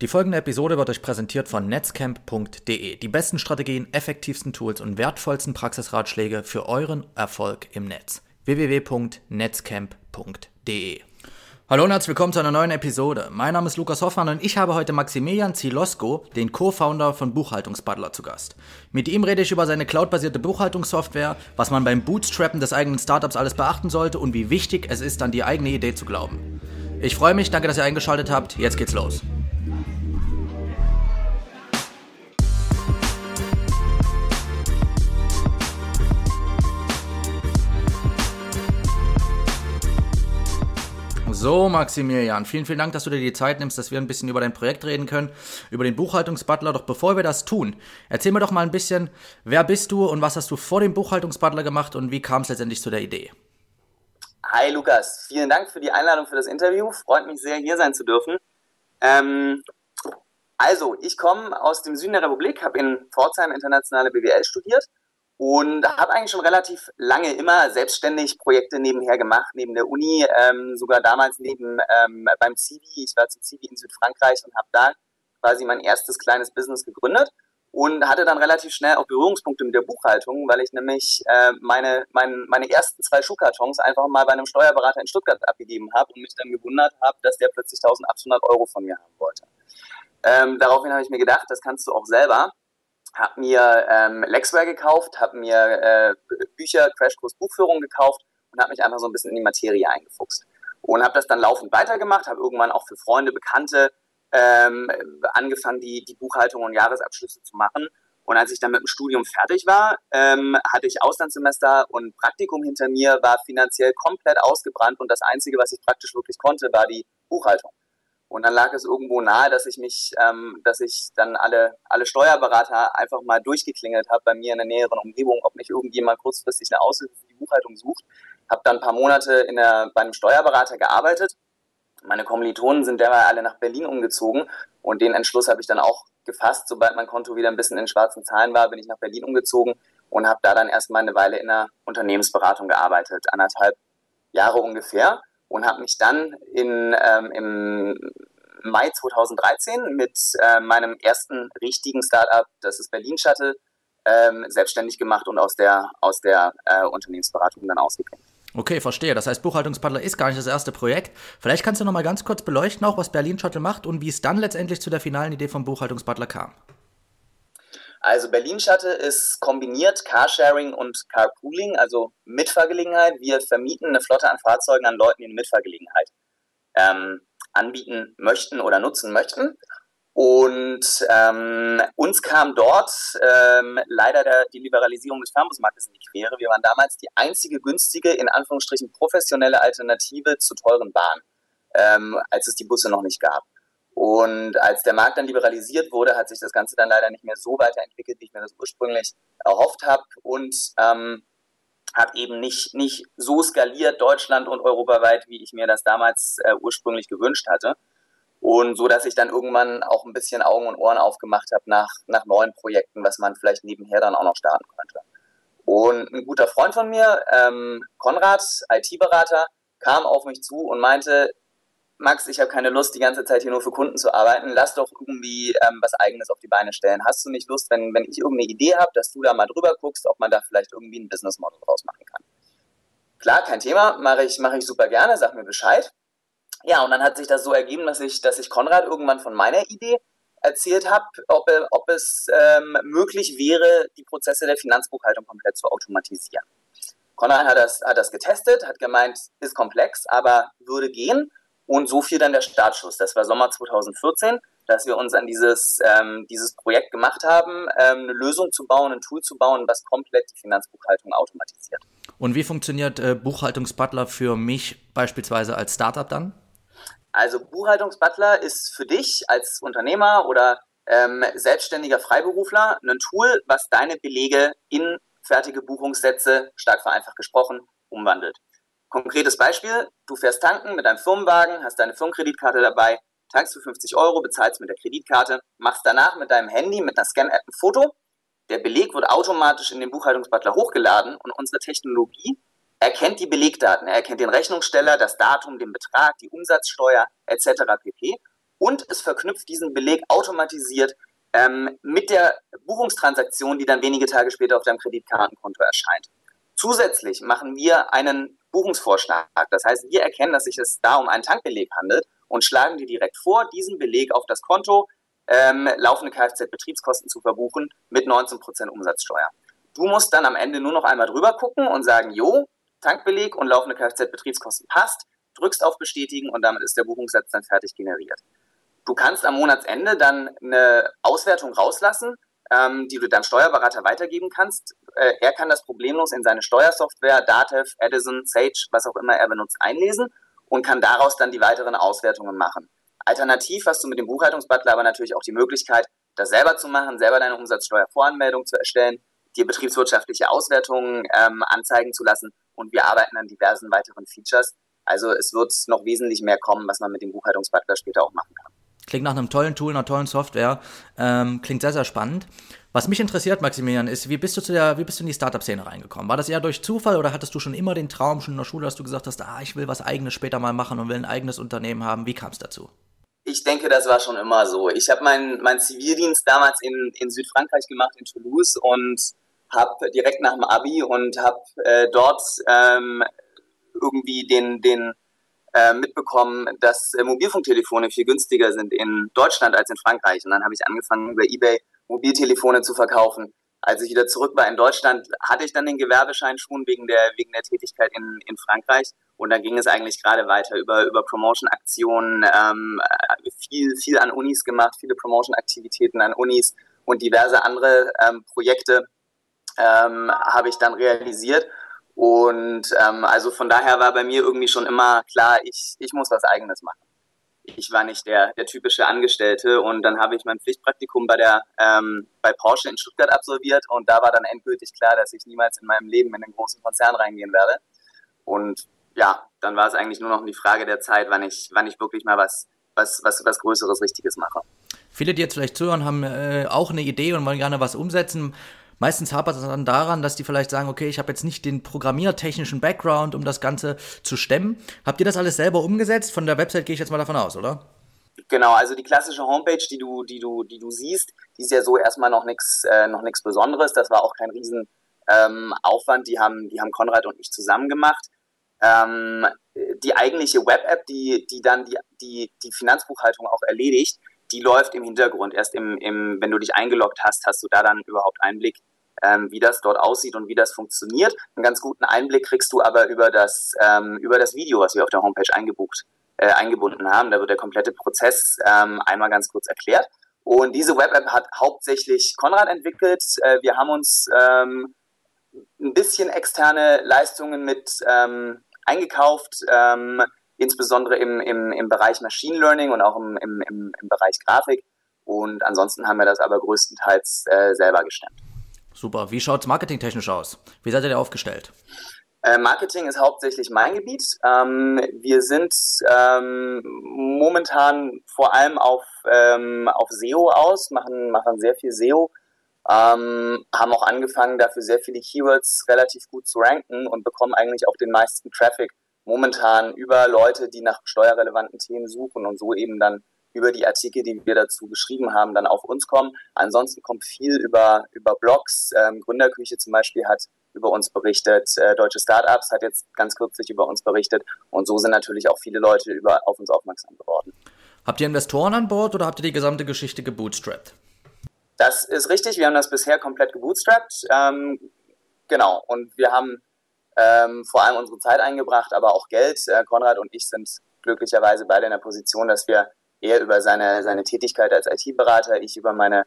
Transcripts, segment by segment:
Die folgende Episode wird euch präsentiert von netzcamp.de. Die besten Strategien, effektivsten Tools und wertvollsten Praxisratschläge für euren Erfolg im Netz. www.netzcamp.de Hallo und herzlich willkommen zu einer neuen Episode. Mein Name ist Lukas Hoffmann und ich habe heute Maximilian Zilosko, den Co-Founder von Buchhaltungsbutler, zu Gast. Mit ihm rede ich über seine cloudbasierte Buchhaltungssoftware, was man beim Bootstrappen des eigenen Startups alles beachten sollte und wie wichtig es ist, an die eigene Idee zu glauben. Ich freue mich, danke, dass ihr eingeschaltet habt. Jetzt geht's los. So, Maximilian, vielen, vielen Dank, dass du dir die Zeit nimmst, dass wir ein bisschen über dein Projekt reden können, über den Buchhaltungsbutler. Doch bevor wir das tun, erzähl mir doch mal ein bisschen, wer bist du und was hast du vor dem Buchhaltungsbutler gemacht und wie kam es letztendlich zu der Idee? Hi Lukas, vielen Dank für die Einladung für das Interview. Freut mich sehr, hier sein zu dürfen. Ähm, also, ich komme aus dem Süden der Republik, habe in Pforzheim internationale BWL studiert und habe eigentlich schon relativ lange immer selbstständig Projekte nebenher gemacht, neben der Uni, ähm, sogar damals neben ähm, beim Civi. Ich war zum Civi in Südfrankreich und habe da quasi mein erstes kleines Business gegründet und hatte dann relativ schnell auch Berührungspunkte mit der Buchhaltung, weil ich nämlich äh, meine, mein, meine ersten zwei Schuhkartons einfach mal bei einem Steuerberater in Stuttgart abgegeben habe und mich dann gewundert habe, dass der plötzlich 1800 Euro von mir haben wollte. Ähm, daraufhin habe ich mir gedacht, das kannst du auch selber habe mir ähm, Lexware gekauft, habe mir äh, Bücher, Crashkurs Buchführung gekauft und habe mich einfach so ein bisschen in die Materie eingefuchst. Und habe das dann laufend weitergemacht, habe irgendwann auch für Freunde, Bekannte ähm, angefangen, die, die Buchhaltung und Jahresabschlüsse zu machen. Und als ich dann mit dem Studium fertig war, ähm, hatte ich Auslandssemester und Praktikum hinter mir, war finanziell komplett ausgebrannt und das Einzige, was ich praktisch wirklich konnte, war die Buchhaltung. Und dann lag es irgendwo nahe, dass ich mich, ähm, dass ich dann alle, alle Steuerberater einfach mal durchgeklingelt habe bei mir in der näheren Umgebung, ob nicht irgendjemand kurzfristig eine Aushilfe für die Buchhaltung sucht. Habe dann ein paar Monate in der, bei einem Steuerberater gearbeitet. Meine Kommilitonen sind derweil alle nach Berlin umgezogen und den Entschluss habe ich dann auch gefasst. Sobald mein Konto wieder ein bisschen in schwarzen Zahlen war, bin ich nach Berlin umgezogen und habe da dann erstmal eine Weile in der Unternehmensberatung gearbeitet, anderthalb Jahre ungefähr und habe mich dann in, ähm, im Mai 2013 mit äh, meinem ersten richtigen Startup, das ist Berlin Shuttle, ähm, selbstständig gemacht und aus der, aus der äh, Unternehmensberatung dann ausgegangen. Okay, verstehe. Das heißt, Buchhaltungspaddler ist gar nicht das erste Projekt. Vielleicht kannst du noch mal ganz kurz beleuchten, auch was Berlin Shuttle macht und wie es dann letztendlich zu der finalen Idee vom Buchhaltungspaddler kam. Also Berlin Shuttle ist kombiniert Carsharing und Carpooling, also Mitfahrgelegenheit. Wir vermieten eine Flotte an Fahrzeugen an Leuten, die eine Mitfahrgelegenheit ähm, anbieten möchten oder nutzen möchten. Und ähm, uns kam dort ähm, leider der, die Liberalisierung des Fernbusmarktes in die Quere. Wir waren damals die einzige günstige, in Anführungsstrichen professionelle Alternative zur teuren Bahn, ähm, als es die Busse noch nicht gab. Und als der Markt dann liberalisiert wurde, hat sich das Ganze dann leider nicht mehr so weiterentwickelt, wie ich mir das ursprünglich erhofft habe und ähm, hat eben nicht, nicht so skaliert Deutschland und europaweit, wie ich mir das damals äh, ursprünglich gewünscht hatte. Und so, dass ich dann irgendwann auch ein bisschen Augen und Ohren aufgemacht habe nach, nach neuen Projekten, was man vielleicht nebenher dann auch noch starten könnte. Und ein guter Freund von mir, ähm, Konrad, IT-Berater, kam auf mich zu und meinte, Max, ich habe keine Lust, die ganze Zeit hier nur für Kunden zu arbeiten. Lass doch irgendwie ähm, was Eigenes auf die Beine stellen. Hast du nicht Lust, wenn, wenn ich irgendeine Idee habe, dass du da mal drüber guckst, ob man da vielleicht irgendwie ein Business Model draus machen kann? Klar, kein Thema, mache ich, mache ich super gerne, sag mir Bescheid. Ja, und dann hat sich das so ergeben, dass ich, dass ich Konrad irgendwann von meiner Idee erzählt habe, ob, ob es ähm, möglich wäre, die Prozesse der Finanzbuchhaltung komplett zu automatisieren. Konrad hat das, hat das getestet, hat gemeint, ist komplex, aber würde gehen. Und so fiel dann der Startschuss. Das war Sommer 2014, dass wir uns an dieses, ähm, dieses Projekt gemacht haben, ähm, eine Lösung zu bauen, ein Tool zu bauen, was komplett die Finanzbuchhaltung automatisiert. Und wie funktioniert äh, Buchhaltungsbutler für mich beispielsweise als Startup dann? Also Buchhaltungsbutler ist für dich als Unternehmer oder ähm, selbstständiger Freiberufler ein Tool, was deine Belege in fertige Buchungssätze, stark vereinfacht gesprochen, umwandelt. Konkretes Beispiel, du fährst tanken mit deinem Firmenwagen, hast deine Firmenkreditkarte dabei, tankst für 50 Euro, bezahlst mit der Kreditkarte, machst danach mit deinem Handy, mit einer Scan-App ein Foto. Der Beleg wird automatisch in den Buchhaltungsbutler hochgeladen und unsere Technologie erkennt die Belegdaten. Er erkennt den Rechnungssteller, das Datum, den Betrag, die Umsatzsteuer etc. pp. und es verknüpft diesen Beleg automatisiert ähm, mit der Buchungstransaktion, die dann wenige Tage später auf deinem Kreditkartenkonto erscheint. Zusätzlich machen wir einen Buchungsvorschlag. Das heißt, wir erkennen, dass sich es da um einen Tankbeleg handelt und schlagen dir direkt vor, diesen Beleg auf das Konto ähm, laufende Kfz-Betriebskosten zu verbuchen mit 19% Umsatzsteuer. Du musst dann am Ende nur noch einmal drüber gucken und sagen, jo, Tankbeleg und laufende Kfz-Betriebskosten passt, drückst auf Bestätigen und damit ist der Buchungssatz dann fertig generiert. Du kannst am Monatsende dann eine Auswertung rauslassen, ähm, die du deinem Steuerberater weitergeben kannst. Äh, er kann das problemlos in seine Steuersoftware, Datev, Edison, Sage, was auch immer er benutzt, einlesen und kann daraus dann die weiteren Auswertungen machen. Alternativ hast du mit dem Buchhaltungsbutler aber natürlich auch die Möglichkeit, das selber zu machen, selber deine Umsatzsteuervoranmeldung zu erstellen, dir betriebswirtschaftliche Auswertungen ähm, anzeigen zu lassen und wir arbeiten an diversen weiteren Features. Also es wird noch wesentlich mehr kommen, was man mit dem Buchhaltungsbutler später auch machen kann. Klingt nach einem tollen Tool, einer tollen Software. Ähm, klingt sehr, sehr spannend. Was mich interessiert, Maximilian, ist, wie bist du zu der, wie bist du in die Startup-Szene reingekommen? War das eher durch Zufall oder hattest du schon immer den Traum, schon in der Schule, dass du gesagt hast, ah, ich will was eigenes später mal machen und will ein eigenes Unternehmen haben? Wie kam es dazu? Ich denke, das war schon immer so. Ich habe meinen mein Zivildienst damals in, in Südfrankreich gemacht, in Toulouse und habe direkt nach dem Abi und habe äh, dort ähm, irgendwie den, den äh, mitbekommen, dass äh, Mobilfunktelefone viel günstiger sind in Deutschland als in Frankreich. Und dann habe ich angefangen, über eBay Mobiltelefone zu verkaufen. Als ich wieder zurück war in Deutschland, hatte ich dann den Gewerbeschein schon wegen der, wegen der Tätigkeit in, in Frankreich. Und dann ging es eigentlich gerade weiter über, über Promotion-Aktionen, ähm, viel, viel an Unis gemacht, viele Promotion-Aktivitäten an Unis und diverse andere ähm, Projekte ähm, habe ich dann realisiert. Und ähm, also von daher war bei mir irgendwie schon immer klar, ich, ich muss was eigenes machen. Ich war nicht der, der typische Angestellte und dann habe ich mein Pflichtpraktikum bei der ähm, bei Porsche in Stuttgart absolviert und da war dann endgültig klar, dass ich niemals in meinem Leben in einen großen Konzern reingehen werde. Und ja, dann war es eigentlich nur noch die Frage der Zeit, wann ich, wann ich wirklich mal was, was, was, was Größeres, Richtiges mache. Viele, die jetzt vielleicht zuhören, haben äh, auch eine Idee und wollen gerne was umsetzen. Meistens hapert es dann daran, dass die vielleicht sagen, okay, ich habe jetzt nicht den programmiertechnischen Background, um das Ganze zu stemmen. Habt ihr das alles selber umgesetzt? Von der Website gehe ich jetzt mal davon aus, oder? Genau, also die klassische Homepage, die du, die du, die du siehst, die ist ja so erstmal noch nichts, äh, Besonderes. Das war auch kein Riesen ähm. Die haben, die haben Konrad und ich zusammen gemacht. Ähm, die eigentliche Web-App, die, die dann die, die, die Finanzbuchhaltung auch erledigt, die läuft im Hintergrund. Erst im, im, wenn du dich eingeloggt hast, hast du da dann überhaupt Einblick, ähm, wie das dort aussieht und wie das funktioniert. Einen ganz guten Einblick kriegst du aber über das, ähm, über das Video, was wir auf der Homepage eingebucht, äh, eingebunden haben. Da wird der komplette Prozess ähm, einmal ganz kurz erklärt. Und diese Web-App hat hauptsächlich Konrad entwickelt. Äh, wir haben uns ähm, ein bisschen externe Leistungen mit ähm, eingekauft, ähm, insbesondere im, im, im Bereich Machine Learning und auch im, im, im, Bereich Grafik. Und ansonsten haben wir das aber größtenteils äh, selber gestemmt. Super. Wie schaut es marketingtechnisch aus? Wie seid ihr aufgestellt? Äh, Marketing ist hauptsächlich mein Gebiet. Ähm, wir sind ähm, momentan vor allem auf, ähm, auf SEO aus, machen, machen sehr viel SEO, haben auch angefangen, dafür sehr viele Keywords relativ gut zu ranken und bekommen eigentlich auch den meisten Traffic momentan über Leute, die nach steuerrelevanten Themen suchen und so eben dann über die Artikel, die wir dazu geschrieben haben, dann auf uns kommen. Ansonsten kommt viel über, über Blogs. Ähm, Gründerküche zum Beispiel hat über uns berichtet. Äh, Deutsche Startups hat jetzt ganz kürzlich über uns berichtet. Und so sind natürlich auch viele Leute über, auf uns aufmerksam geworden. Habt ihr Investoren an Bord oder habt ihr die gesamte Geschichte gebootstrapped? Das ist richtig. Wir haben das bisher komplett gebootstrapped. Ähm, genau. Und wir haben ähm, vor allem unsere Zeit eingebracht, aber auch Geld. Äh, Konrad und ich sind glücklicherweise beide in der Position, dass wir eher über seine, seine Tätigkeit als IT-Berater, ich über meine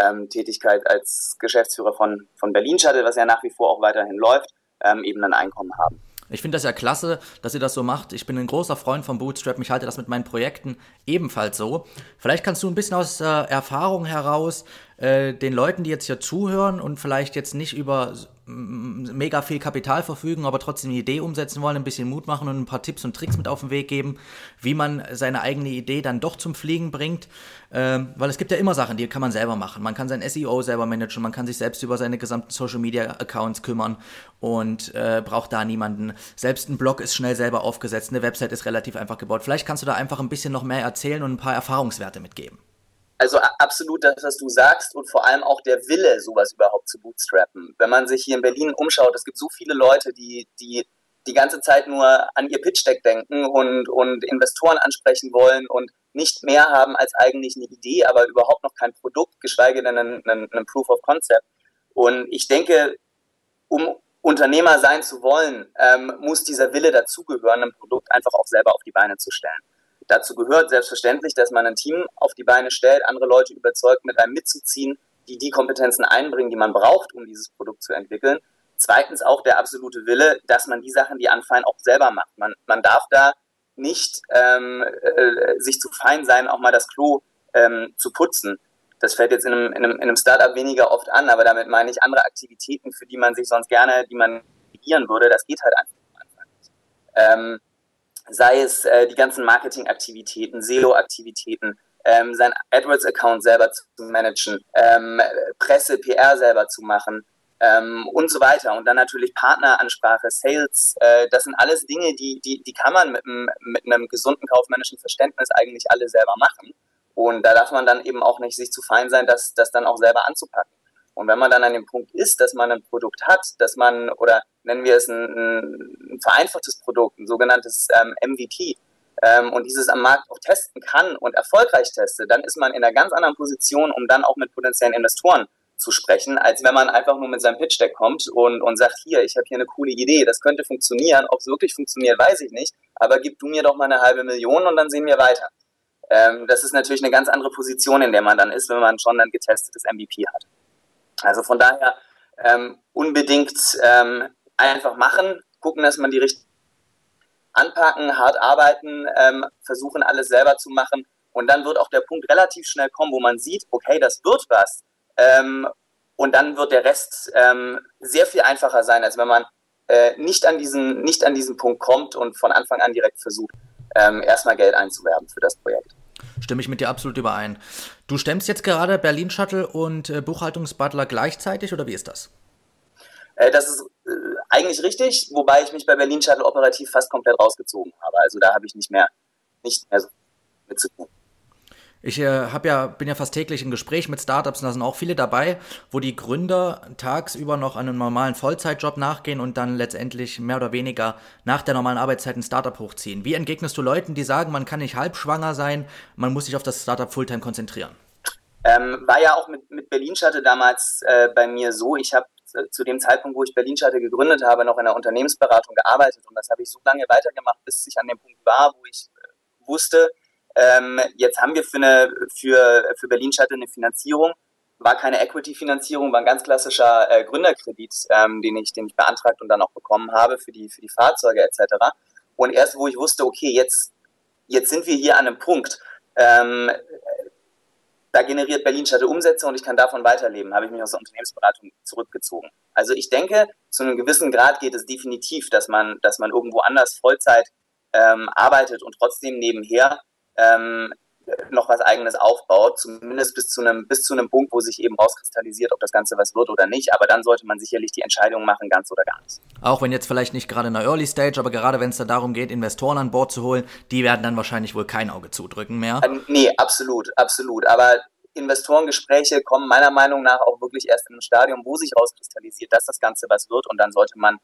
ähm, Tätigkeit als Geschäftsführer von, von Berlin Shuttle, was ja nach wie vor auch weiterhin läuft, ähm, eben ein Einkommen haben. Ich finde das ja klasse, dass ihr das so macht. Ich bin ein großer Freund von Bootstrap. Ich halte das mit meinen Projekten ebenfalls so. Vielleicht kannst du ein bisschen aus äh, Erfahrung heraus äh, den Leuten, die jetzt hier zuhören und vielleicht jetzt nicht über mega viel Kapital verfügen, aber trotzdem eine Idee umsetzen wollen, ein bisschen Mut machen und ein paar Tipps und Tricks mit auf den Weg geben, wie man seine eigene Idee dann doch zum Fliegen bringt. Ähm, weil es gibt ja immer Sachen, die kann man selber machen. Man kann sein SEO selber managen, man kann sich selbst über seine gesamten Social Media Accounts kümmern und äh, braucht da niemanden. Selbst ein Blog ist schnell selber aufgesetzt, eine Website ist relativ einfach gebaut. Vielleicht kannst du da einfach ein bisschen noch mehr erzählen und ein paar Erfahrungswerte mitgeben. Also absolut das, was du sagst und vor allem auch der Wille, sowas überhaupt zu bootstrappen. Wenn man sich hier in Berlin umschaut, es gibt so viele Leute, die, die die ganze Zeit nur an ihr Pitch-Deck denken und, und Investoren ansprechen wollen und nicht mehr haben als eigentlich eine Idee, aber überhaupt noch kein Produkt, geschweige denn einen, einen, einen Proof of Concept. Und ich denke, um Unternehmer sein zu wollen, ähm, muss dieser Wille dazugehören, ein Produkt einfach auch selber auf die Beine zu stellen. Dazu gehört selbstverständlich, dass man ein Team auf die Beine stellt, andere Leute überzeugt, mit einem mitzuziehen, die die Kompetenzen einbringen, die man braucht, um dieses Produkt zu entwickeln. Zweitens auch der absolute Wille, dass man die Sachen, die anfallen, auch selber macht. Man, man darf da nicht ähm, äh, sich zu fein sein, auch mal das Klo ähm, zu putzen. Das fällt jetzt in einem, in, einem, in einem Startup weniger oft an, aber damit meine ich andere Aktivitäten, für die man sich sonst gerne, die man regieren würde, das geht halt einfach nicht. Ähm, sei es äh, die ganzen Marketingaktivitäten, SEO-Aktivitäten, ähm, sein AdWords-Account selber zu managen, ähm, Presse, PR selber zu machen ähm, und so weiter. Und dann natürlich Partneransprache, Sales, äh, das sind alles Dinge, die, die, die kann man mit, mit einem gesunden kaufmännischen Verständnis eigentlich alle selber machen. Und da darf man dann eben auch nicht sich zu fein sein, das, das dann auch selber anzupacken. Und wenn man dann an dem Punkt ist, dass man ein Produkt hat, dass man, oder nennen wir es ein, ein vereinfachtes Produkt, ein sogenanntes ähm, MVP, ähm, und dieses am Markt auch testen kann und erfolgreich testet, dann ist man in einer ganz anderen Position, um dann auch mit potenziellen Investoren zu sprechen, als wenn man einfach nur mit seinem Pitch Deck kommt und, und sagt, hier, ich habe hier eine coole Idee, das könnte funktionieren. Ob es wirklich funktioniert, weiß ich nicht, aber gib du mir doch mal eine halbe Million und dann sehen wir weiter. Ähm, das ist natürlich eine ganz andere Position, in der man dann ist, wenn man schon ein getestetes MVP hat. Also von daher ähm, unbedingt ähm, einfach machen, gucken, dass man die richtig anpacken, hart arbeiten, ähm, versuchen alles selber zu machen und dann wird auch der Punkt relativ schnell kommen, wo man sieht, okay, das wird was ähm, und dann wird der Rest ähm, sehr viel einfacher sein, als wenn man äh, nicht, an diesen, nicht an diesen Punkt kommt und von Anfang an direkt versucht, ähm, erstmal Geld einzuwerben für das Projekt. Stimme ich mit dir absolut überein. Du stemmst jetzt gerade Berlin Shuttle und äh, Buchhaltungsbutler gleichzeitig oder wie ist das? Äh, das ist äh, eigentlich richtig, wobei ich mich bei Berlin Shuttle operativ fast komplett rausgezogen habe. Also da habe ich nicht mehr, nicht mehr so mit zu tun. Ich äh, hab ja, bin ja fast täglich in Gespräch mit Startups und da sind auch viele dabei, wo die Gründer tagsüber noch einem normalen Vollzeitjob nachgehen und dann letztendlich mehr oder weniger nach der normalen Arbeitszeit ein Startup hochziehen. Wie entgegnest du Leuten, die sagen, man kann nicht halbschwanger sein, man muss sich auf das Startup Fulltime konzentrieren? Ähm, war ja auch mit, mit Berlin Schatte damals äh, bei mir so. Ich habe zu dem Zeitpunkt, wo ich Berlin Schatte gegründet habe, noch in der Unternehmensberatung gearbeitet und das habe ich so lange weitergemacht, bis ich an dem Punkt war, wo ich äh, wusste, ähm, jetzt haben wir für, eine, für, für Berlin Shuttle eine Finanzierung. War keine Equity-Finanzierung, war ein ganz klassischer äh, Gründerkredit, ähm, den, ich, den ich beantragt und dann auch bekommen habe für die, für die Fahrzeuge etc. Und erst wo ich wusste, okay, jetzt, jetzt sind wir hier an einem Punkt, ähm, da generiert Berlin Shuttle Umsätze und ich kann davon weiterleben, habe ich mich aus der Unternehmensberatung zurückgezogen. Also ich denke, zu einem gewissen Grad geht es definitiv, dass man, dass man irgendwo anders Vollzeit ähm, arbeitet und trotzdem nebenher ähm, noch was eigenes aufbaut, zumindest bis zu einem bis zu einem Punkt, wo sich eben rauskristallisiert, ob das Ganze was wird oder nicht. Aber dann sollte man sicherlich die Entscheidung machen, ganz oder gar nicht. Auch wenn jetzt vielleicht nicht gerade in der Early Stage, aber gerade wenn es dann darum geht, Investoren an Bord zu holen, die werden dann wahrscheinlich wohl kein Auge zudrücken mehr. Ähm, nee, absolut, absolut. Aber Investorengespräche kommen meiner Meinung nach auch wirklich erst in einem Stadium, wo sich rauskristallisiert, dass das Ganze was wird und dann sollte man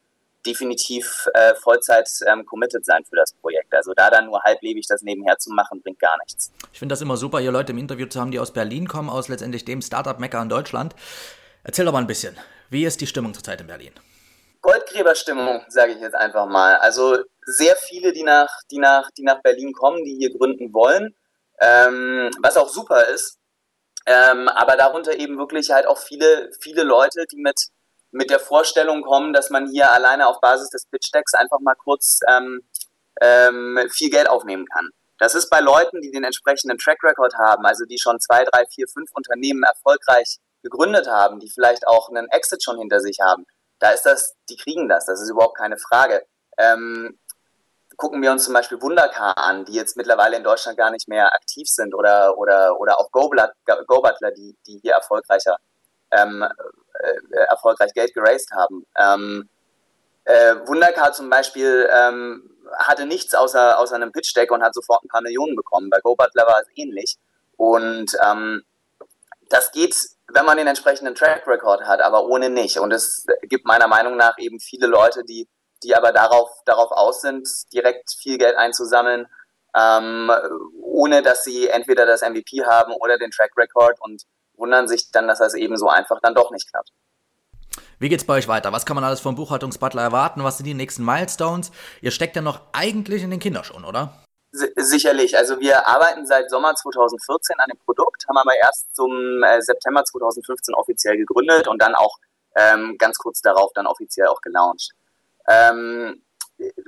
definitiv äh, Vollzeit ähm, committed sein für das Projekt. Also da dann nur halblebig das nebenher zu machen, bringt gar nichts. Ich finde das immer super, hier Leute im Interview zu haben, die aus Berlin kommen, aus letztendlich dem Startup-Mecker in Deutschland. Erzähl doch mal ein bisschen, wie ist die Stimmung zurzeit in Berlin? Goldgräberstimmung, sage ich jetzt einfach mal. Also sehr viele, die nach, die nach, die nach Berlin kommen, die hier gründen wollen, ähm, was auch super ist. Ähm, aber darunter eben wirklich halt auch viele, viele Leute, die mit mit der Vorstellung kommen, dass man hier alleine auf Basis des Pitch Decks einfach mal kurz ähm, ähm, viel Geld aufnehmen kann. Das ist bei Leuten, die den entsprechenden Track Record haben, also die schon zwei, drei, vier, fünf Unternehmen erfolgreich gegründet haben, die vielleicht auch einen Exit schon hinter sich haben, da ist das, die kriegen das, das ist überhaupt keine Frage. Ähm, gucken wir uns zum Beispiel Wundercar an, die jetzt mittlerweile in Deutschland gar nicht mehr aktiv sind oder, oder, oder auch Go-Butler, die, die hier erfolgreicher, ähm, äh, erfolgreich Geld geraced haben. Ähm, äh, Wundercar zum Beispiel ähm, hatte nichts außer, außer einem Pitch-Deck und hat sofort ein paar Millionen bekommen. Bei Go-Butler war es ähnlich. Und ähm, das geht, wenn man den entsprechenden Track Record hat, aber ohne nicht. Und es gibt meiner Meinung nach eben viele Leute, die, die aber darauf, darauf aus sind, direkt viel Geld einzusammeln, ähm, ohne dass sie entweder das MVP haben oder den Track Record und wundern sich dann, dass das eben so einfach dann doch nicht klappt. Wie geht's bei euch weiter? Was kann man alles vom Buchhaltungsbutler erwarten? Was sind die nächsten Milestones? Ihr steckt ja noch eigentlich in den Kinderschuhen, oder? Sicherlich. Also wir arbeiten seit Sommer 2014 an dem Produkt, haben aber erst zum äh, September 2015 offiziell gegründet und dann auch ähm, ganz kurz darauf dann offiziell auch gelauncht. Ähm,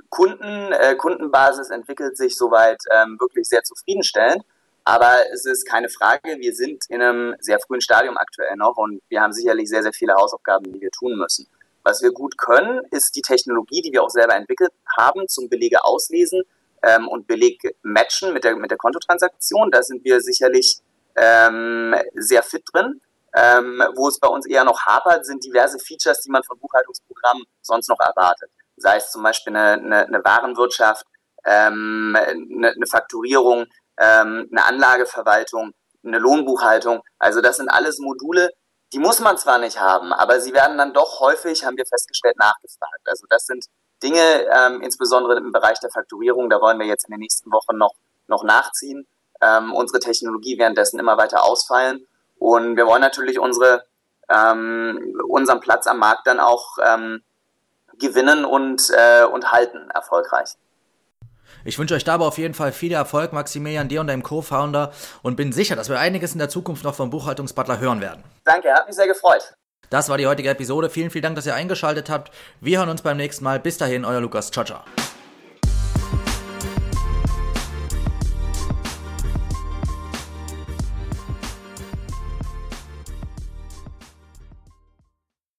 Kunden, äh, Kundenbasis entwickelt sich soweit ähm, wirklich sehr zufriedenstellend. Aber es ist keine Frage, wir sind in einem sehr frühen Stadium aktuell noch und wir haben sicherlich sehr, sehr viele Hausaufgaben, die wir tun müssen. Was wir gut können, ist die Technologie, die wir auch selber entwickelt haben, zum Belege auslesen ähm, und Beleg matchen mit der, mit der Kontotransaktion. Da sind wir sicherlich ähm, sehr fit drin. Ähm, wo es bei uns eher noch hapert, sind diverse Features, die man von Buchhaltungsprogrammen sonst noch erwartet. Sei es zum Beispiel eine, eine, eine Warenwirtschaft, ähm, eine, eine Fakturierung, ähm, eine Anlageverwaltung, eine Lohnbuchhaltung. Also das sind alles Module, die muss man zwar nicht haben, aber sie werden dann doch häufig, haben wir festgestellt, nachgefragt. Also das sind Dinge, ähm, insbesondere im Bereich der Fakturierung, da wollen wir jetzt in den nächsten Wochen noch, noch nachziehen, ähm, unsere Technologie währenddessen immer weiter ausfallen. Und wir wollen natürlich unsere, ähm, unseren Platz am Markt dann auch ähm, gewinnen und, äh, und halten erfolgreich. Ich wünsche euch dabei auf jeden Fall viel Erfolg, Maximilian, dir und deinem Co-Founder und bin sicher, dass wir einiges in der Zukunft noch vom Buchhaltungsbutler hören werden. Danke, hat mich sehr gefreut. Das war die heutige Episode. Vielen, vielen Dank, dass ihr eingeschaltet habt. Wir hören uns beim nächsten Mal. Bis dahin, euer Lukas. Ciao, ciao.